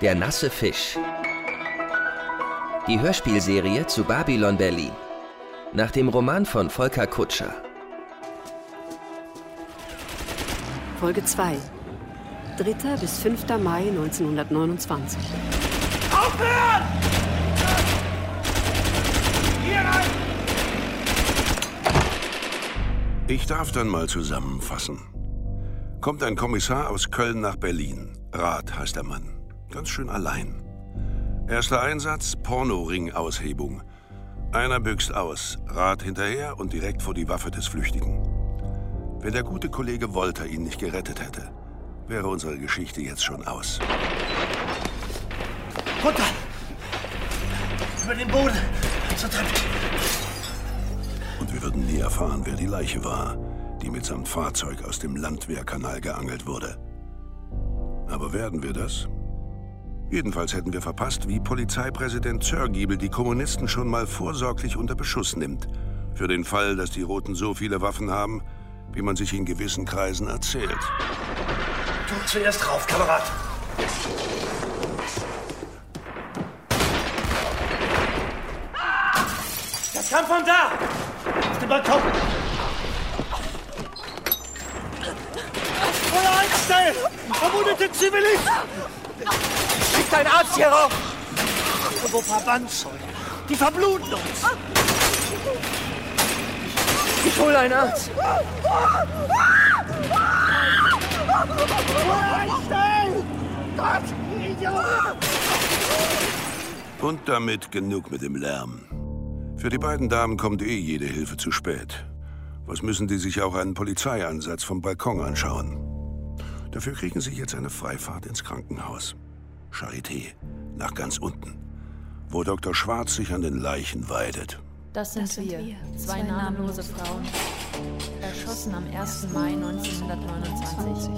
Der nasse Fisch. Die Hörspielserie zu Babylon Berlin. Nach dem Roman von Volker Kutscher. Folge 2. 3. bis 5. Mai 1929. Aufhören! Hier rein! Ich darf dann mal zusammenfassen. Kommt ein Kommissar aus Köln nach Berlin. Rath heißt der Mann. Ganz schön allein. Erster Einsatz, Pornoring-Aushebung. Einer büxt aus, Rath hinterher und direkt vor die Waffe des Flüchtigen. Wenn der gute Kollege Wolter ihn nicht gerettet hätte, wäre unsere Geschichte jetzt schon aus. Runter! Über den Boden! Zur Treppe! Und wir würden nie erfahren, wer die Leiche war, die mitsamt Fahrzeug aus dem Landwehrkanal geangelt wurde. Aber werden wir das? Jedenfalls hätten wir verpasst, wie Polizeipräsident Zörgiebel die Kommunisten schon mal vorsorglich unter Beschuss nimmt. Für den Fall, dass die Roten so viele Waffen haben, wie man sich in gewissen Kreisen erzählt. Du zuerst drauf, Kamerad! Das kam von da! Auf dem Balkon! Feuer einstellen! Verwundete Zivilist! Schickt ein Arzt hier rauf! Wo Verbandszeugen? Die verbluten uns! Ich hole einen Arzt! Und damit genug mit dem Lärm. Für die beiden Damen kommt eh jede Hilfe zu spät. Was müssen die sich auch einen Polizeieinsatz vom Balkon anschauen? Dafür kriegen sie jetzt eine Freifahrt ins Krankenhaus. Charité, nach ganz unten, wo Dr. Schwarz sich an den Leichen weidet. Das sind, wir, zwei namenlose Frauen, erschossen am 1. Mai 1929.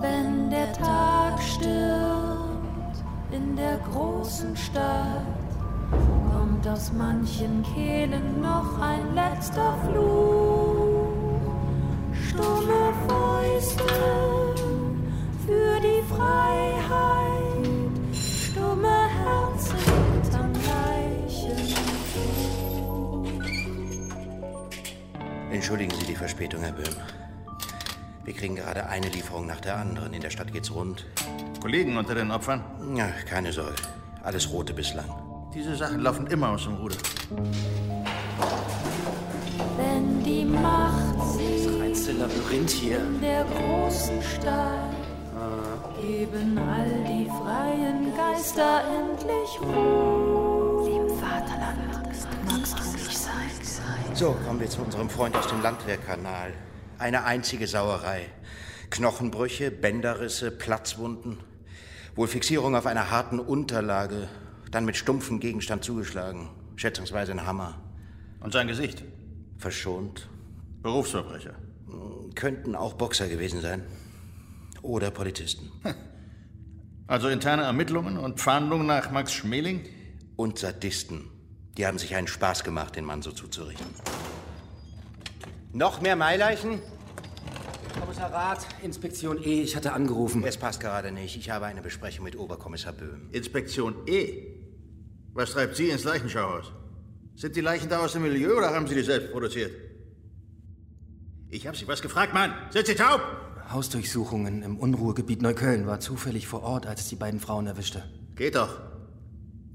Wenn der Tag stirbt in der großen Stadt, kommt aus manchen Kehlen noch ein letzter Fluch. Stumme Entschuldigen Sie die Verspätung, Herr Böhm. Wir kriegen gerade eine Lieferung nach der anderen. In der Stadt geht's rund. Kollegen unter den Opfern? Ja, keine Sorge. Alles Rote bislang. Diese Sachen laufen immer aus dem Ruder. Wenn die Macht Das siegt reinste Labyrinth hier. in der großen Stadt, geben all die freien Geister endlich Ruhe. Lieb Vaterland, magst du. So, kommen wir zu unserem Freund aus dem Landwehrkanal. Eine einzige Sauerei. Knochenbrüche, Bänderrisse, Platzwunden. Wohl Fixierung auf einer harten Unterlage. Dann mit stumpfem Gegenstand zugeschlagen. Schätzungsweise ein Hammer. Und sein Gesicht? Verschont. Berufsverbrecher. Könnten auch Boxer gewesen sein. Oder Polizisten. Also interne Ermittlungen und Fahndung nach Max Schmeling? Und Sadisten. Die haben sich einen Spaß gemacht, den Mann so zuzurichten. Noch mehr Maileichen? Kommissar Rath, Inspektion E, ich hatte angerufen. Es passt gerade nicht. Ich habe eine Besprechung mit Oberkommissar Böhm. Inspektion E. Was treibt Sie ins Leichenschauhaus? Sind die Leichen da aus dem Milieu oder haben Sie die selbst produziert? Ich habe Sie was gefragt, Mann. Sind Sie taub? Hausdurchsuchungen im Unruhegebiet Neukölln war zufällig vor Ort, als es die beiden Frauen erwischte. Geht doch.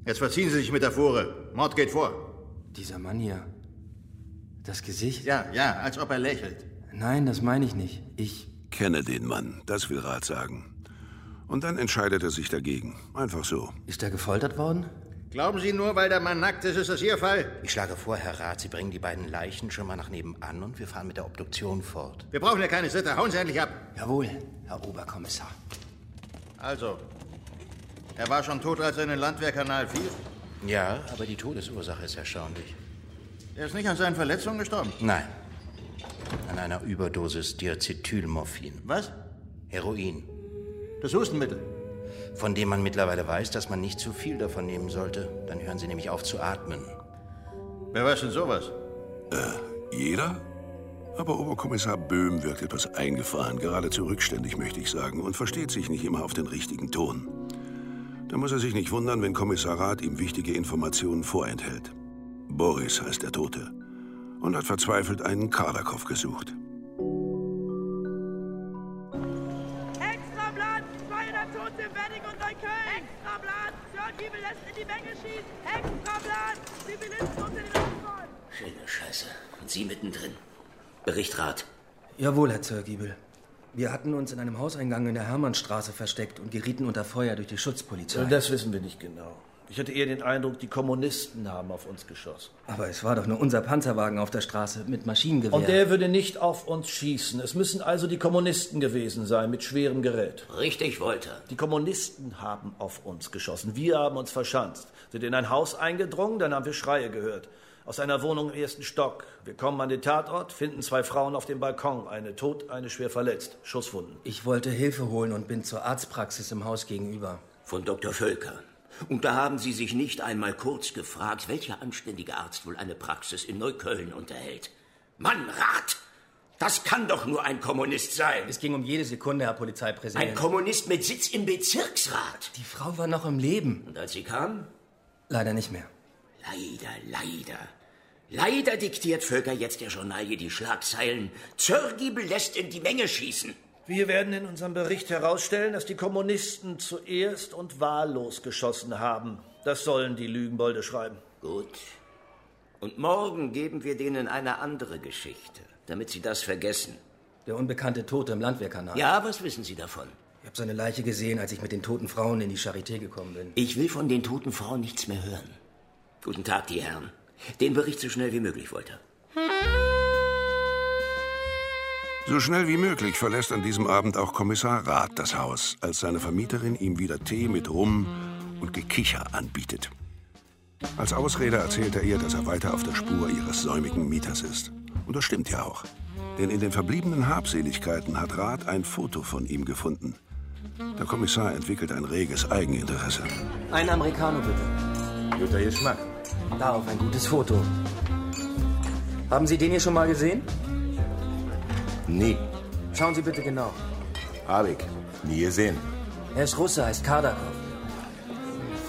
Jetzt verziehen Sie sich mit der Fuhre. Mord geht vor. Dieser Mann hier. Das Gesicht? Ja, ja, als ob er lächelt. Nein, das meine ich nicht. Ich. Kenne den Mann, das will Rat sagen. Und dann entscheidet er sich dagegen. Einfach so. Ist er gefoltert worden? Glauben Sie nur, weil der Mann nackt ist, ist das Ihr Fall? Ich schlage vor, Herr Rath, Sie bringen die beiden Leichen schon mal nach nebenan und wir fahren mit der Obduktion fort. Wir brauchen ja keine Sitte. Hauen Sie endlich ab. Jawohl, Herr Oberkommissar. Also, er war schon tot, als er in den Landwehrkanal fiel? Ja, aber die Todesursache ist erstaunlich. Er ist nicht an seinen Verletzungen gestorben. Nein. An einer Überdosis Diacetylmorphin. Was? Heroin. Das Hustenmittel. Von dem man mittlerweile weiß, dass man nicht zu viel davon nehmen sollte. Dann hören sie nämlich auf zu atmen. Wer weiß denn sowas? Äh, jeder? Aber Oberkommissar Böhm wirkt etwas eingefahren, geradezu rückständig, möchte ich sagen, und versteht sich nicht immer auf den richtigen Ton. Da muss er sich nicht wundern, wenn Kommissar Rath ihm wichtige Informationen vorenthält. Boris heißt der Tote und hat verzweifelt einen Kardakow gesucht. Extrablatt! 200 Tote in Wedding und Neukölln! Extrablatt! Sir Giebel lässt in die Menge schießen! Extrablatt! Zivilisten unter den Opfern! Schöne Scheiße. Und Sie mittendrin. Bericht Rat. Jawohl, Herr Zörgiebel. Wir hatten uns in einem Hauseingang in der Hermannstraße versteckt und gerieten unter Feuer durch die Schutzpolizei. Das wissen wir nicht genau. Ich hatte eher den Eindruck, die Kommunisten haben auf uns geschossen. Aber es war doch nur unser Panzerwagen auf der Straße mit Maschinengewehr. Und der würde nicht auf uns schießen. Es müssen also die Kommunisten gewesen sein mit schwerem Gerät. Richtig, Wolter. Die Kommunisten haben auf uns geschossen. Wir haben uns verschanzt, sind in ein Haus eingedrungen, dann haben wir Schreie gehört. Aus einer Wohnung im ersten Stock. Wir kommen an den Tatort, finden zwei Frauen auf dem Balkon. Eine tot, eine schwer verletzt. Schusswunden. Ich wollte Hilfe holen und bin zur Arztpraxis im Haus gegenüber. Von Dr. Völker. Und da haben Sie sich nicht einmal kurz gefragt, welcher anständige Arzt wohl eine Praxis in Neukölln unterhält. Mann, Rat! Das kann doch nur ein Kommunist sein. Es ging um jede Sekunde, Herr Polizeipräsident. Ein Kommunist mit Sitz im Bezirksrat. Die Frau war noch im Leben. Und als sie kam? Leider nicht mehr. Leider, leider. Leider diktiert Völker jetzt der Journalie die Schlagzeilen. Zörgiebel lässt in die Menge schießen. Wir werden in unserem Bericht herausstellen, dass die Kommunisten zuerst und wahllos geschossen haben. Das sollen die Lügenbolde schreiben. Gut. Und morgen geben wir denen eine andere Geschichte, damit sie das vergessen. Der unbekannte Tote im Landwehrkanal. Ja, was wissen Sie davon? Ich habe seine Leiche gesehen, als ich mit den toten Frauen in die Charité gekommen bin. Ich will von den toten Frauen nichts mehr hören. Guten Tag, die Herren. Den Bericht so schnell wie möglich, Wolter. So schnell wie möglich verlässt an diesem Abend auch Kommissar Rath das Haus, als seine Vermieterin ihm wieder Tee mit Rum und Gekicher anbietet. Als Ausrede erzählt er ihr, dass er weiter auf der Spur ihres säumigen Mieters ist. Und das stimmt ja auch. Denn in den verbliebenen Habseligkeiten hat Rath ein Foto von ihm gefunden. Der Kommissar entwickelt ein reges Eigeninteresse. Ein Americano bitte. Guter Geschmack. Darauf ein gutes Foto. Haben Sie den hier schon mal gesehen? Nie. Schauen Sie bitte genau. Hab ich. Nie gesehen. Er ist Russe, heißt Kardakov.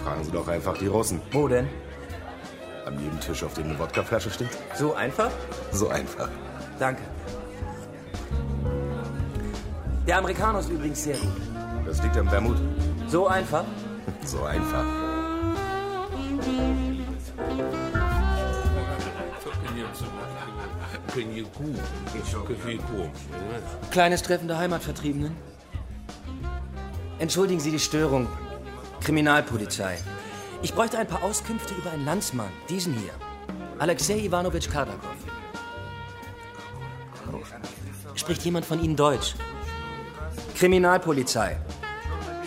Fragen Sie doch einfach die Russen. Wo denn? An jedem Tisch, auf dem eine Wodkaflasche steht. So einfach? So einfach. Danke. Der Amerikaner ist übrigens sehr gut. Das liegt am Wermut. So einfach? So einfach. Kleines Treffen der Heimatvertriebenen. Entschuldigen Sie die Störung. Kriminalpolizei. Ich bräuchte ein paar Auskünfte über einen Landsmann. Diesen hier. Alexei Ivanovich Kardakov. Spricht jemand von Ihnen Deutsch? Kriminalpolizei.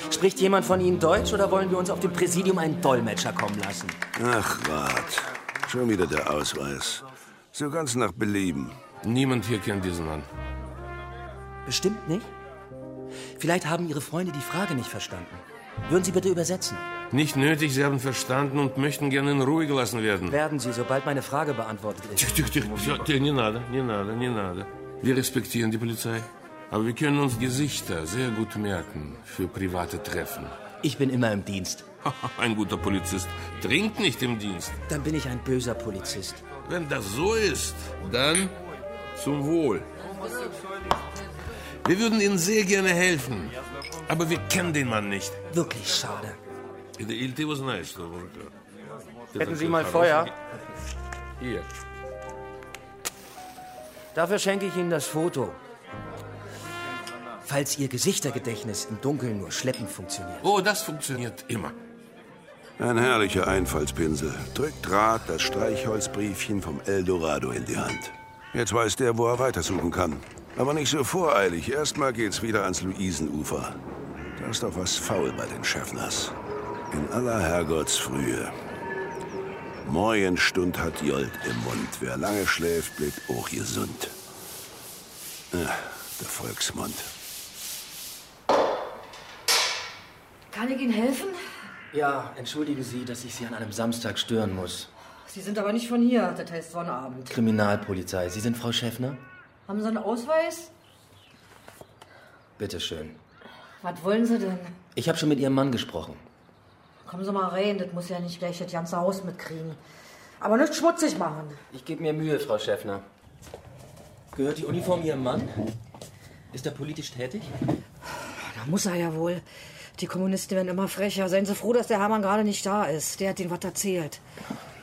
Spricht jemand von Ihnen Deutsch oder wollen wir uns auf dem Präsidium einen Dolmetscher kommen lassen? Ach, Rat. Schon wieder der Ausweis. So ganz nach Belieben. Niemand hier kennt diesen Mann. Bestimmt nicht? Vielleicht haben Ihre Freunde die Frage nicht verstanden. Würden Sie bitte übersetzen? Nicht nötig, Sie haben verstanden und möchten gerne in Ruhe gelassen werden. Werden Sie, sobald meine Frage beantwortet ist. Тихо, тихо, тихо. Все, тихо, не надо, не надо, не надо. Wir respektieren die Polizei. Aber wir können uns Gesichter sehr gut merken für private Treffen. Ich bin immer im Dienst. Ein guter Polizist trinkt nicht im Dienst. Dann bin ich ein böser Polizist. Wenn das so ist, dann zum Wohl. Wir würden Ihnen sehr gerne helfen, aber wir kennen den Mann nicht. Wirklich schade. Hätten Sie mal Feuer? Hier. Dafür schenke ich Ihnen das Foto. Falls Ihr Gesichtergedächtnis im Dunkeln nur schleppend funktioniert. Oh, das funktioniert immer. Ein herrlicher Einfallspinsel. Drückt Rat das Streichholzbriefchen vom Eldorado in die Hand. Jetzt weiß der, wo er weitersuchen kann. Aber nicht so voreilig. Erstmal geht's wieder ans Luisenufer. Da ist doch was faul bei den Schäffners. In aller Herrgottsfrühe. Morgenstund hat Jolt im Mund. Wer lange schläft, bleibt auch gesund. Ah, der Volksmund. Kann ich Ihnen helfen? Ja, entschuldigen Sie, dass ich Sie an einem Samstag stören muss. Sie sind aber nicht von hier, das heißt Sonnabend. Kriminalpolizei. Sie sind Frau Schäffner? Haben Sie einen Ausweis? Bitteschön. Was wollen Sie denn? Ich habe schon mit Ihrem Mann gesprochen. Kommen Sie mal rein, das muss ja nicht gleich das ganze Haus mitkriegen. Aber nicht schmutzig machen. Ich gebe mir Mühe, Frau Schäffner. Gehört die Uniform Ihrem Mann? Ist er politisch tätig? Da muss er ja wohl. Die Kommunisten werden immer frecher. Seien Sie froh, dass der Hermann gerade nicht da ist. Der hat Ihnen was erzählt.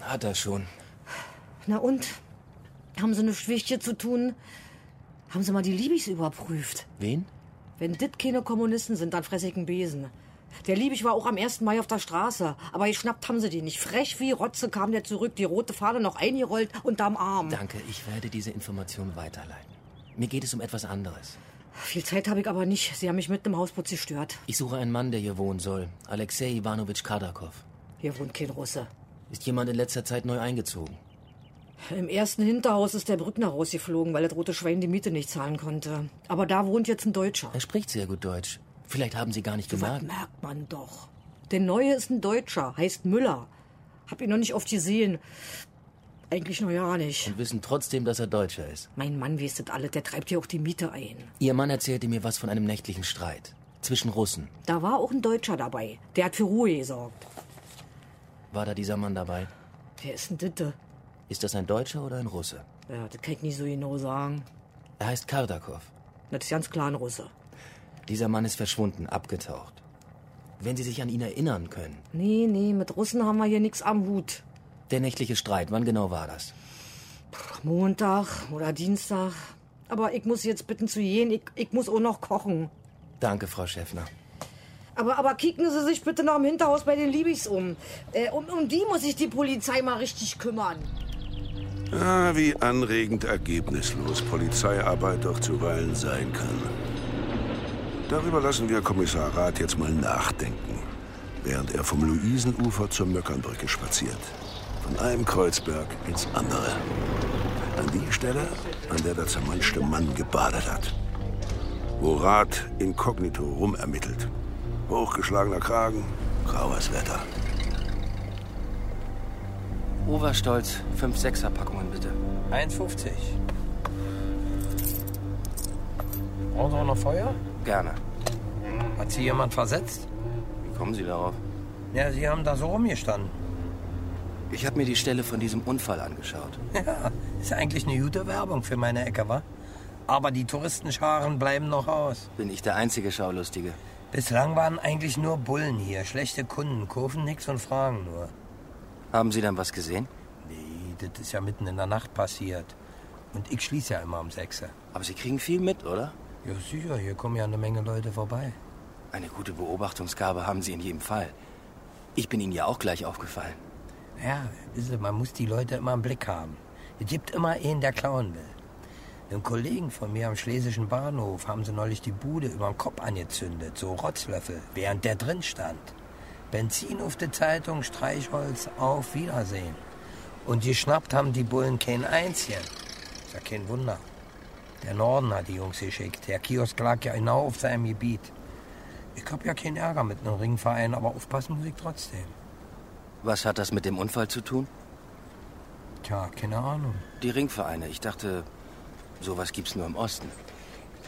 Hat er schon. Na und? Haben Sie nichts Wichtiges zu tun? Haben Sie mal die Liebis überprüft? Wen? Wenn dit keine Kommunisten sind, dann fress ich einen Besen. Der Liebig war auch am 1. Mai auf der Straße. Aber geschnappt haben sie den nicht. Frech wie Rotze kam der zurück, die rote Fahne noch eingerollt unterm Arm. Danke, ich werde diese Information weiterleiten. Mir geht es um etwas anderes. Viel Zeit habe ich aber nicht. Sie haben mich mitten im Hausputz gestört. Ich suche einen Mann, der hier wohnen soll. Alexei Ivanovich Kardakov. Hier wohnt kein Russe. Ist jemand in letzter Zeit neu eingezogen? Im ersten Hinterhaus ist der Brückner rausgeflogen, weil das rote Schwein die Miete nicht zahlen konnte. Aber da wohnt jetzt ein Deutscher. Er spricht sehr gut Deutsch. Vielleicht haben Sie gar nicht gemerkt. Was merkt man doch. Der Neue ist ein Deutscher, heißt Müller. Hab ihn noch nicht oft gesehen. Eigentlich noch ja nicht. Und wissen trotzdem, dass er Deutscher ist. Mein Mann weiß das alles, der treibt hier auch die Miete ein. Ihr Mann erzählte mir was von einem nächtlichen Streit. Zwischen Russen. Da war auch ein Deutscher dabei. Der hat für Ruhe gesorgt. War da dieser Mann dabei? Wer ist denn Ditte? Ist das ein Deutscher oder ein Russe? Ja, das kann ich nicht so genau sagen. Er heißt Kardakov. Das ist ganz klar ein Russe. Dieser Mann ist verschwunden, abgetaucht. Wenn Sie sich an ihn erinnern können. Nee, nee, mit Russen haben wir hier nichts am Hut. Der nächtliche Streit, wann genau war das? Montag oder Dienstag. Aber ich muss jetzt bitten zu gehen. Ich, ich muss auch noch kochen. Danke, Frau Schäffner. Aber, aber kicken Sie sich bitte noch im Hinterhaus bei den Liebis um. Äh, um. Um die muss sich die Polizei mal richtig kümmern. Ah, wie anregend ergebnislos Polizeiarbeit doch zuweilen sein kann. Darüber lassen wir Kommissar Rath jetzt mal nachdenken, während er vom Luisenufer zur Möckernbrücke spaziert. Von einem Kreuzberg ins andere. An die Stelle, an der der zermanschte Mann gebadet hat. Wo Rath inkognito rumermittelt. Hochgeschlagener Kragen, graues Wetter. Oberstolz, 5 6er Packungen bitte. 1,50. Brauchen Sie auch noch Feuer? Gerne. Hat Sie jemand versetzt? Wie kommen Sie darauf? Ja, Sie haben da so rumgestanden. Ich habe mir die Stelle von diesem Unfall angeschaut. Ja, ist eigentlich eine gute Werbung für meine Ecke, wa? Aber die Touristenscharen bleiben noch aus. Bin ich der einzige Schaulustige? Bislang waren eigentlich nur Bullen hier, schlechte Kunden, kurven nix und fragen nur. Haben Sie dann was gesehen? Nee, das ist ja mitten in der Nacht passiert. Und ich schließe ja immer um 6 Uhr. Aber Sie kriegen viel mit, oder? Ja, sicher, hier kommen ja eine Menge Leute vorbei. Eine gute Beobachtungsgabe haben Sie in jedem Fall. Ich bin Ihnen ja auch gleich aufgefallen. Ja, wissen Sie, man muss die Leute immer im Blick haben. Es gibt immer einen, der klauen will. Einem Kollegen von mir am Schlesischen Bahnhof haben sie neulich die Bude über den Kopf angezündet, so Rotzlöffel, während der drin stand. Benzin auf die Zeitung, Streichholz, auf Wiedersehen. Und geschnappt haben die Bullen kein einzigen. Ist ja kein Wunder. Der Norden hat die Jungs geschickt. Der Kiosk lag ja genau auf seinem Gebiet. Ich hab ja keinen Ärger mit einem Ringverein, aber aufpassen muss ich trotzdem. Was hat das mit dem Unfall zu tun? Tja, keine Ahnung. Die Ringvereine. Ich dachte, sowas gibt's nur im Osten.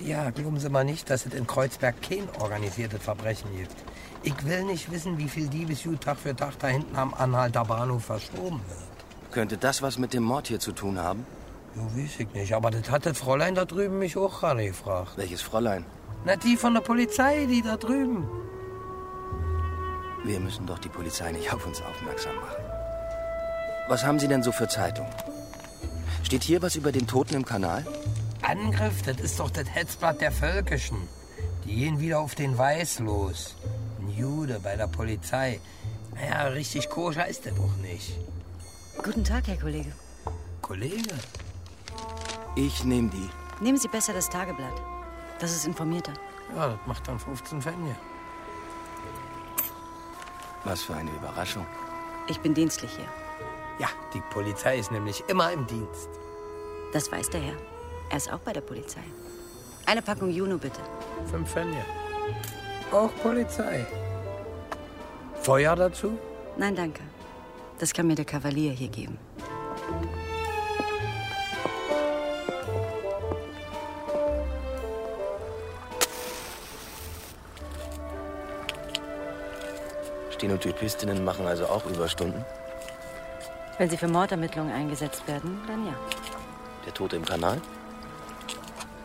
Ja, glauben Sie mal nicht, dass es in Kreuzberg kein organisiertes Verbrechen gibt. Ich will nicht wissen, wie viel Diebesgut Tag für Tag da hinten am Anhalter Bahnhof verschoben wird. Könnte das was mit dem Mord hier zu tun haben? Ja, weiß ich nicht. Aber das hat das Fräulein da drüben mich auch gerade gefragt. Welches Fräulein? Na, die von der Polizei, die da drüben. Wir müssen doch die Polizei nicht auf uns aufmerksam machen. Was haben Sie denn so für Zeitungen? Steht hier was über den Toten im Kanal? Angriff, das ist doch das Hetzblatt der Völkischen. Die gehen wieder auf den Weiß los. Ein Jude bei der Polizei. Naja, richtig koscher ist der doch nicht. Guten Tag, Herr Kollege. Kollege? Ich nehme die. Nehmen Sie besser das Tageblatt. Das ist informierter. Ja, das macht dann 15 Pfennige. Was für eine Überraschung. Ich bin dienstlich hier. Ja, die Polizei ist nämlich immer im Dienst. Das weiß der Herr. Er ist auch bei der Polizei. Eine Packung Juno, bitte. Fünf Fenje. Auch Polizei. Feuer dazu? Nein, danke. Das kann mir der Kavalier hier geben. Stenotypistinnen machen also auch Überstunden? Wenn sie für Mordermittlungen eingesetzt werden, dann ja. Der Tote im Kanal?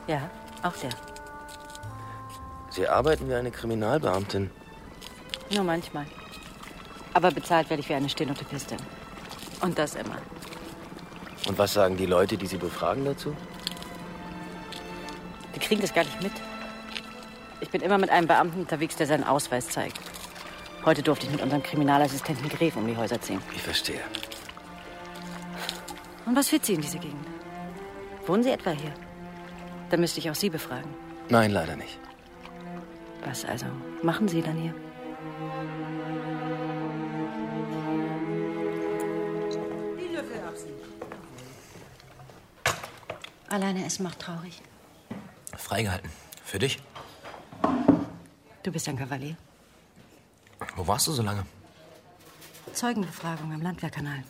Ja, auch der. Sie arbeiten wie eine Kriminalbeamtin. Nur manchmal. Aber bezahlt werde ich wie eine Stenotypistin. Und das immer. Und was sagen die Leute, die Sie befragen dazu? Die kriegen das gar nicht mit. Ich bin immer mit einem Beamten unterwegs, der seinen Ausweis zeigt. Heute durfte ich mit unserem Kriminalassistenten Gref um die Häuser ziehen. Ich verstehe. Und was führt Sie in diese Gegend? Wohnen Sie etwa hier? Dann müsste ich auch Sie befragen. Nein, leider nicht. Was also machen Sie dann hier? Die Löffel abziehen. Alleine essen macht traurig. Freigehalten. Für dich. Du bist ein Kavalier. Wo warst du so lange? Zeugenbefragung am Landwehrkanal.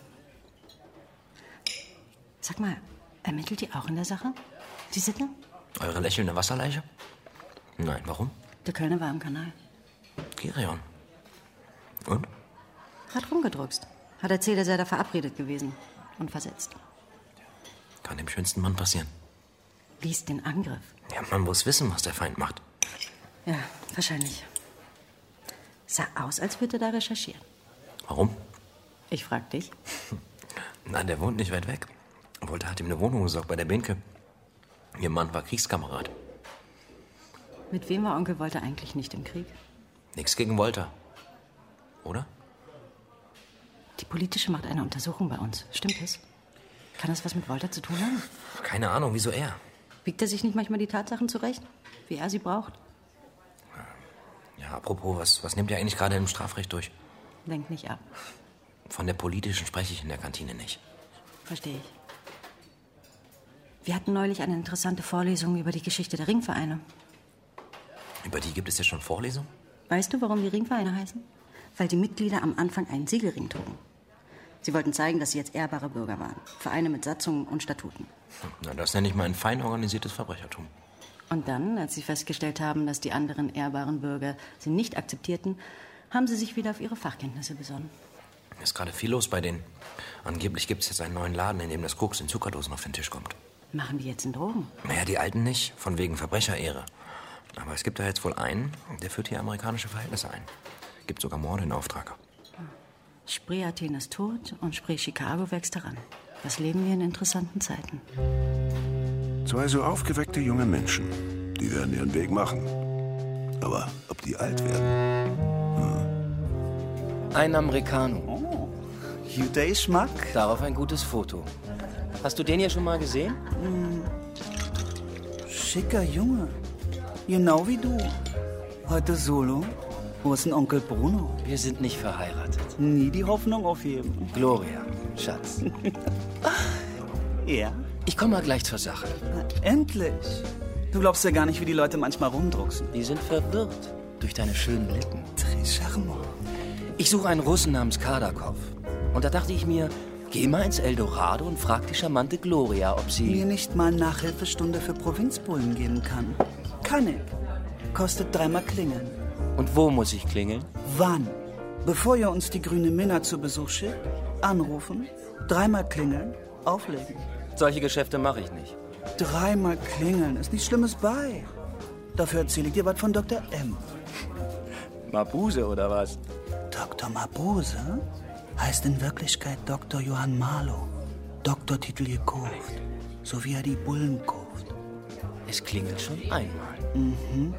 Sag mal, ermittelt ihr auch in der Sache? Die Sitte? Eure lächelnde Wasserleiche? Nein, warum? Der Kölner war am Kanal. Gerion. Und? Hat rumgedruckst. Hat erzählt, er sei da verabredet gewesen. Und versetzt. Kann dem schönsten Mann passieren. Liest den Angriff. Ja, man muss wissen, was der Feind macht. Ja, wahrscheinlich. Sah aus, als würde er da recherchieren. Warum? Ich frag dich. Na, der wohnt nicht weit weg. Wollte hat ihm eine Wohnung gesorgt bei der Binke. Ihr Mann war Kriegskamerad. Mit wem war Onkel Wolter eigentlich nicht im Krieg? Nix gegen Wolter. Oder? Die politische macht eine Untersuchung bei uns. Stimmt es? Kann das was mit Wolter zu tun haben? Keine Ahnung, wieso er? Biegt er sich nicht manchmal die Tatsachen zurecht? Wie er sie braucht? Ja, apropos, was, was nimmt ihr eigentlich gerade im Strafrecht durch? Lenkt nicht ab. Von der politischen spreche ich in der Kantine nicht. Verstehe ich. Wir hatten neulich eine interessante Vorlesung über die Geschichte der Ringvereine. Über die gibt es ja schon Vorlesungen? Weißt du, warum die Ringvereine heißen? Weil die Mitglieder am Anfang einen Siegelring trugen. Sie wollten zeigen, dass sie jetzt ehrbare Bürger waren. Vereine mit Satzungen und Statuten. Na, das nenne ich mal ein fein organisiertes Verbrechertum. Und dann, als sie festgestellt haben, dass die anderen ehrbaren Bürger sie nicht akzeptierten, haben sie sich wieder auf ihre Fachkenntnisse besonnen. Ist gerade viel los bei denen. Angeblich gibt es jetzt einen neuen Laden, in dem das Koks in Zuckerdosen auf den Tisch kommt. Machen die jetzt einen Drogen? Naja, die Alten nicht, von wegen Verbrecherehre. Aber es gibt da jetzt wohl einen, der führt hier amerikanische Verhältnisse ein. Gibt sogar Morde in Auftrag. Spree Athen ist tot und Spree Chicago wächst heran. Was leben wir in interessanten Zeiten? Zwei so aufgeweckte junge Menschen. Die werden ihren Weg machen. Aber ob die alt werden? Ein Americano. Oh, Juday Schmack. Darauf ein gutes Foto. Hast du den hier schon mal gesehen? Hm. Schicker Junge. Genau wie du. Heute solo. Wo ist denn Onkel Bruno? Wir sind nicht verheiratet. Nie die Hoffnung aufheben. Gloria, Schatz. ja? Ich komme mal gleich zur Sache. Na, endlich. Du glaubst ja gar nicht, wie die Leute manchmal rumdrucksen. Die sind verwirrt durch deine schönen Lippen. Très charmant. Ich suche einen Russen namens Kardakov. Und da dachte ich mir, geh mal ins Eldorado und frag die charmante Gloria, ob sie... Mir nicht mal Nachhilfestunde für Provinzbullen geben kann. Kann ich. Kostet dreimal klingeln. Und wo muss ich klingeln? Wann? Bevor ihr uns die grüne Minna zu Besuch schickt, anrufen, dreimal klingeln, auflegen. Solche Geschäfte mache ich nicht. Dreimal klingeln, ist nichts Schlimmes bei. Dafür erzähle ich dir was von Dr. M. Mabuse oder was? Dr. Mabuse heißt in Wirklichkeit Dr. Johann Marlow. Doktortitel gekauft. So wie er die Bullen kauft. Es klingelt schon einmal. Mhm.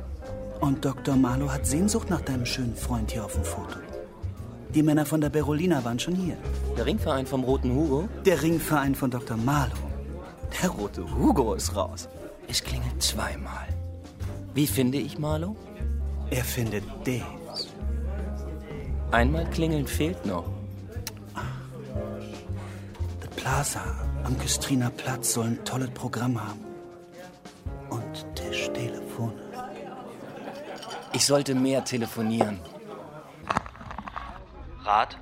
Und Dr. Marlow hat Sehnsucht nach deinem schönen Freund hier auf dem Foto. Die Männer von der Berolina waren schon hier. Der Ringverein vom Roten Hugo? Der Ringverein von Dr. Marlow. Der Rote Hugo ist raus. Es klingelt zweimal. Wie finde ich Marlow? Er findet dich. Einmal klingeln fehlt noch. Plaza am Küstriner Platz soll ein tolles Programm haben. Und Tischtelefone. Ich sollte mehr telefonieren. Rat?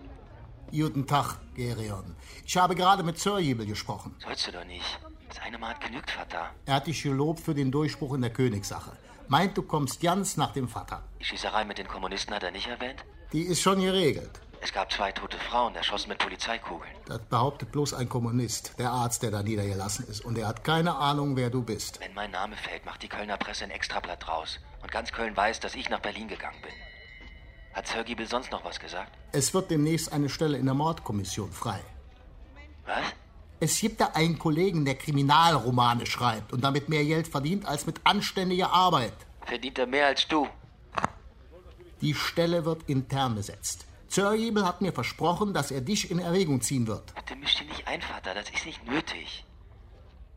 Guten Tag, Gerion. Ich habe gerade mit Sirjibel gesprochen. Sollst du doch nicht. Seine Mat genügt, Vater. Er hat dich gelobt für den Durchbruch in der Königssache. Meint, du kommst ganz nach dem Vater. Die Schießerei mit den Kommunisten hat er nicht erwähnt? Die ist schon geregelt. Es gab zwei tote Frauen, erschossen mit Polizeikugeln. Das behauptet bloß ein Kommunist, der Arzt, der da niedergelassen ist. Und er hat keine Ahnung, wer du bist. Wenn mein Name fällt, macht die Kölner Presse ein Extrablatt draus. Und ganz Köln weiß, dass ich nach Berlin gegangen bin. Hat Sir Giebel sonst noch was gesagt? Es wird demnächst eine Stelle in der Mordkommission frei. Was? Es gibt da einen Kollegen, der Kriminalromane schreibt und damit mehr Geld verdient als mit anständiger Arbeit. Verdient er mehr als du? Die Stelle wird intern besetzt. Zörgiebel hat mir versprochen, dass er dich in Erwägung ziehen wird. Bitte misch dich nicht ein, Vater. Das ist nicht nötig.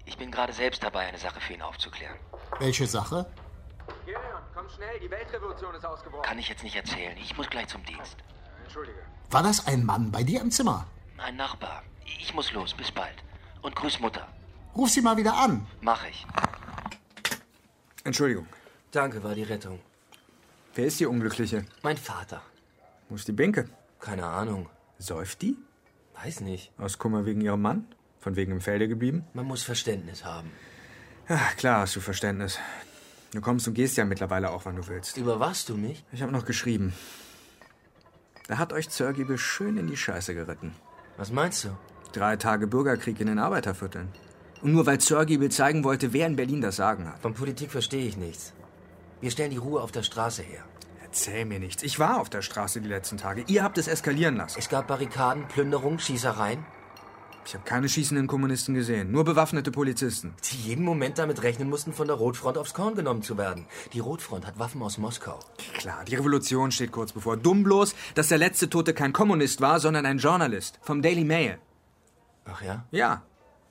Ich bin gerade selbst dabei, eine Sache für ihn aufzuklären. Welche Sache? Gideon, komm schnell, die Weltrevolution ist ausgebrochen. Kann ich jetzt nicht erzählen. Ich muss gleich zum Dienst. Entschuldige. War das ein Mann bei dir im Zimmer? Ein Nachbar. Ich muss los. Bis bald. Und grüß Mutter. Ruf sie mal wieder an. Mach ich. Entschuldigung. Danke, war die Rettung. Wer ist die Unglückliche? Mein Vater. Wo ist die Binke? Keine Ahnung. Säuft die? Weiß nicht. Aus Kummer wegen ihrem Mann? Von wegen im Felde geblieben? Man muss Verständnis haben. Ja, klar hast du Verständnis. Du kommst und gehst ja mittlerweile auch, wann du willst. Überwachst du mich? Ich habe noch geschrieben. Da hat euch Zörgiebel schön in die Scheiße geritten. Was meinst du? Drei Tage Bürgerkrieg in den Arbeitervierteln. Und nur weil Zörgiebel zeigen wollte, wer in Berlin das Sagen hat. Von Politik verstehe ich nichts. Wir stellen die Ruhe auf der Straße her. Erzähl mir nichts. Ich war auf der Straße die letzten Tage. Ihr habt es eskalieren lassen. Es gab Barrikaden, Plünderungen, Schießereien. Ich habe keine schießenden Kommunisten gesehen, nur bewaffnete Polizisten. Die jeden Moment damit rechnen mussten, von der Rotfront aufs Korn genommen zu werden. Die Rotfront hat Waffen aus Moskau. Klar, die Revolution steht kurz bevor. Dumm bloß, dass der letzte Tote kein Kommunist war, sondern ein Journalist vom Daily Mail. Ach ja? Ja.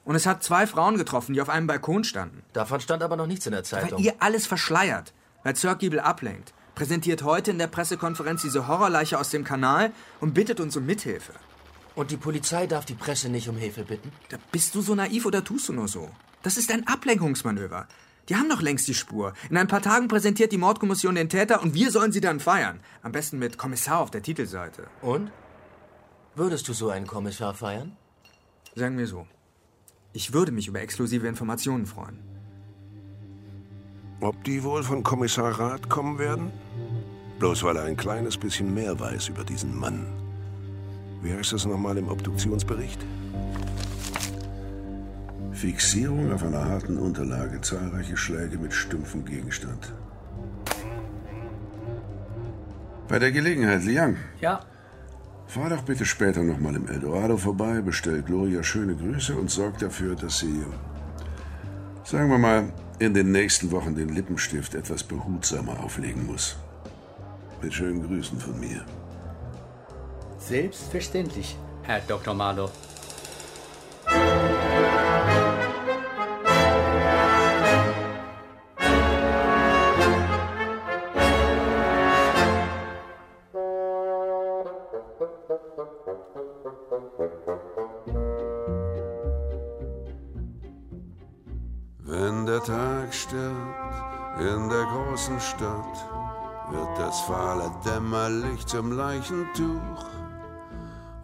Und es hat zwei Frauen getroffen, die auf einem Balkon standen. Davon stand aber noch nichts in der Zeitung. Weil ihr alles verschleiert, weil Zirkgiebel ablenkt. Präsentiert heute in der Pressekonferenz diese Horrorleiche aus dem Kanal und bittet uns um Mithilfe. Und die Polizei darf die Presse nicht um Hilfe bitten? Da bist du so naiv oder tust du nur so? Das ist ein Ablenkungsmanöver. Die haben doch längst die Spur. In ein paar Tagen präsentiert die Mordkommission den Täter und wir sollen sie dann feiern. Am besten mit Kommissar auf der Titelseite. Und? Würdest du so einen Kommissar feiern? Sagen wir so. Ich würde mich über exklusive Informationen freuen. Ob die wohl von Kommissar Rath kommen werden? Bloß weil er ein kleines bisschen mehr weiß über diesen Mann. Wie heißt das nochmal im Obduktionsbericht? Fixierung auf einer harten Unterlage, zahlreiche Schläge mit stumpfem Gegenstand. Bei der Gelegenheit, Liang. Ja. Fahr doch bitte später nochmal im Eldorado vorbei, bestell Gloria schöne Grüße und sorg dafür, dass sie, sagen wir mal, in den nächsten Wochen den Lippenstift etwas behutsamer auflegen muss. Mit schönen Grüßen von mir. Selbstverständlich, Herr Dr. Marlow. Tag stirbt in der großen Stadt, wird das fahle Dämmerlicht zum Leichentuch.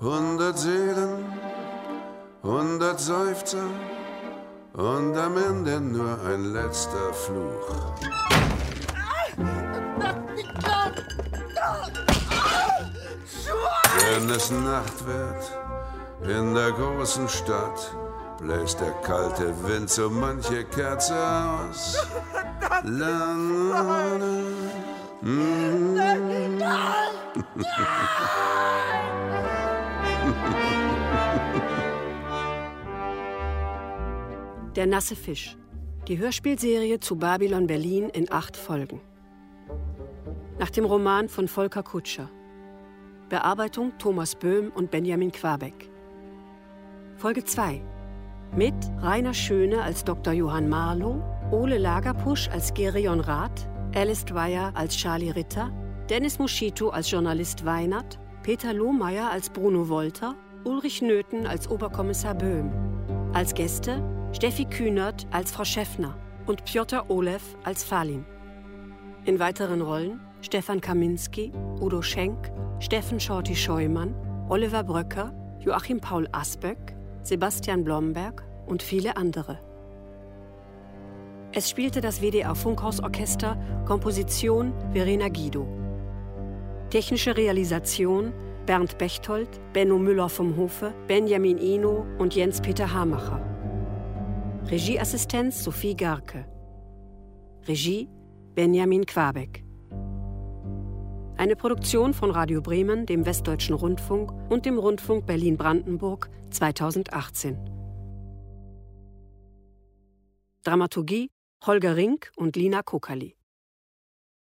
Hundert Seelen, hundert Seufzer und am Ende nur ein letzter Fluch. Wenn es Nacht wird in der großen Stadt, bläst der kalte Wind so manche Kerze aus. La, la, la. Mm. Der nasse Fisch. Die Hörspielserie zu Babylon Berlin in acht Folgen. Nach dem Roman von Volker Kutscher. Bearbeitung Thomas Böhm und Benjamin Quabeck. Folge 2. Mit Rainer Schöne als Dr. Johann Marlow, Ole Lagerpusch als Gerion Rath, Alice Dwyer als Charlie Ritter, Dennis Moschito als Journalist Weinert, Peter Lohmeier als Bruno Wolter, Ulrich Nöthen als Oberkommissar Böhm. Als Gäste Steffi Kühnert als Frau Schäffner und Piotr Olev als Falin. In weiteren Rollen Stefan Kaminski, Udo Schenk, Steffen Shorty Scheumann, Oliver Bröcker, Joachim Paul Asböck, Sebastian Blomberg und viele andere. Es spielte das WDR Funkhausorchester Komposition Verena Guido. Technische Realisation Bernd Bechtold, Benno Müller vom Hofe, Benjamin Ino und Jens-Peter Hamacher. Regieassistenz Sophie Garke. Regie Benjamin Quabeck. Eine Produktion von Radio Bremen, dem Westdeutschen Rundfunk und dem Rundfunk Berlin-Brandenburg 2018. Dramaturgie Holger Rink und Lina Kokali.